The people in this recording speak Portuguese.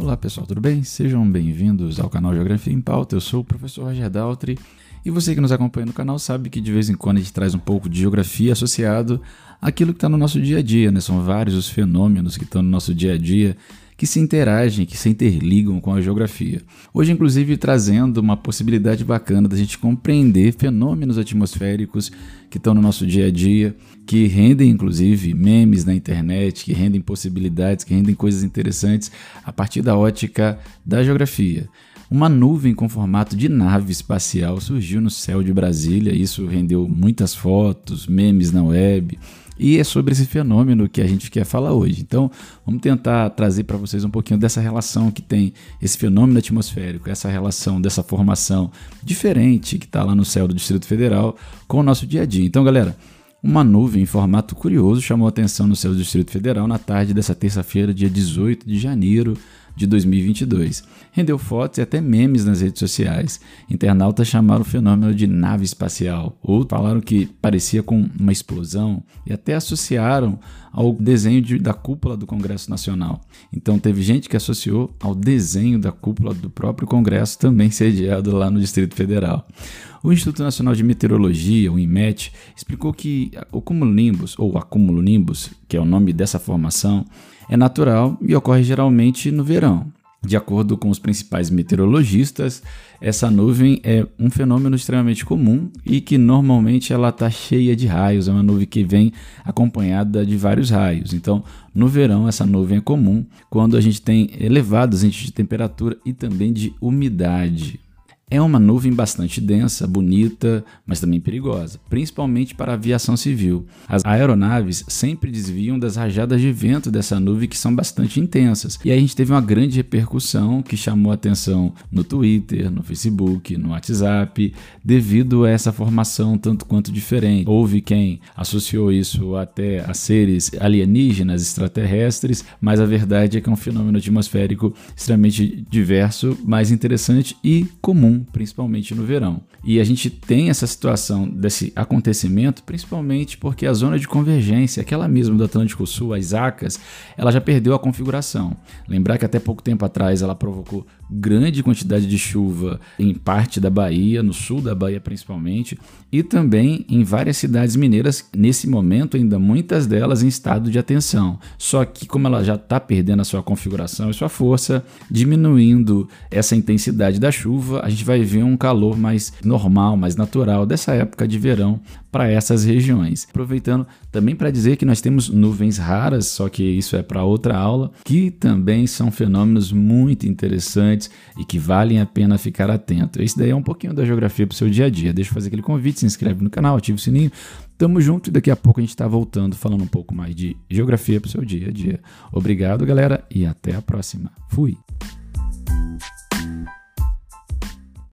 Olá pessoal, tudo bem? Sejam bem-vindos ao canal Geografia em Pauta. Eu sou o professor Roger Daltri e você que nos acompanha no canal sabe que de vez em quando a gente traz um pouco de geografia associado àquilo que está no nosso dia a dia, né? São vários os fenômenos que estão no nosso dia a dia que se interagem, que se interligam com a geografia. Hoje, inclusive, trazendo uma possibilidade bacana da gente compreender fenômenos atmosféricos que estão no nosso dia a dia, que rendem, inclusive, memes na internet, que rendem possibilidades, que rendem coisas interessantes a partir da ótica da geografia. Uma nuvem com formato de nave espacial surgiu no céu de Brasília, isso rendeu muitas fotos, memes na web. E é sobre esse fenômeno que a gente quer falar hoje. Então, vamos tentar trazer para vocês um pouquinho dessa relação que tem esse fenômeno atmosférico, essa relação dessa formação diferente que está lá no céu do Distrito Federal com o nosso dia a dia. Então, galera, uma nuvem em formato curioso chamou atenção no céu do Distrito Federal na tarde dessa terça-feira, dia 18 de janeiro de 2022. Rendeu fotos e até memes nas redes sociais. Internautas chamaram o fenômeno de nave espacial. Outros falaram que parecia com uma explosão e até associaram ao desenho de, da cúpula do Congresso Nacional. Então teve gente que associou ao desenho da cúpula do próprio Congresso, também sediado lá no Distrito Federal. O Instituto Nacional de Meteorologia, o INMET, explicou que o cumulonimbus, ou acúmulo nimbus, que é o nome dessa formação, é natural e ocorre geralmente no verão. De acordo com os principais meteorologistas, essa nuvem é um fenômeno extremamente comum e que normalmente ela está cheia de raios, é uma nuvem que vem acompanhada de vários raios. Então, no verão, essa nuvem é comum quando a gente tem elevados índices de temperatura e também de umidade. É uma nuvem bastante densa, bonita, mas também perigosa, principalmente para a aviação civil. As aeronaves sempre desviam das rajadas de vento dessa nuvem que são bastante intensas. E aí a gente teve uma grande repercussão que chamou atenção no Twitter, no Facebook, no WhatsApp, devido a essa formação tanto quanto diferente. Houve quem associou isso até a seres alienígenas, extraterrestres, mas a verdade é que é um fenômeno atmosférico extremamente diverso, mais interessante e principalmente no verão. E a gente tem essa situação desse acontecimento, principalmente porque a zona de convergência, aquela mesma do Atlântico Sul, as ACAS, ela já perdeu a configuração. Lembrar que até pouco tempo atrás ela provocou grande quantidade de chuva em parte da Bahia, no sul da Bahia principalmente, e também em várias cidades mineiras, nesse momento ainda muitas delas em estado de atenção. Só que como ela já está perdendo a sua configuração e sua força, diminuindo essa intensidade da chuva, a gente vai ver um calor mais normal, mais natural dessa época de verão para essas regiões. Aproveitando também para dizer que nós temos nuvens raras, só que isso é para outra aula, que também são fenômenos muito interessantes e que valem a pena ficar atento. Esse daí é um pouquinho da geografia para o seu dia a dia. Deixa eu fazer aquele convite, se inscreve no canal, ativa o sininho. Tamo junto e daqui a pouco a gente está voltando falando um pouco mais de geografia para o seu dia a dia. Obrigado, galera, e até a próxima. Fui!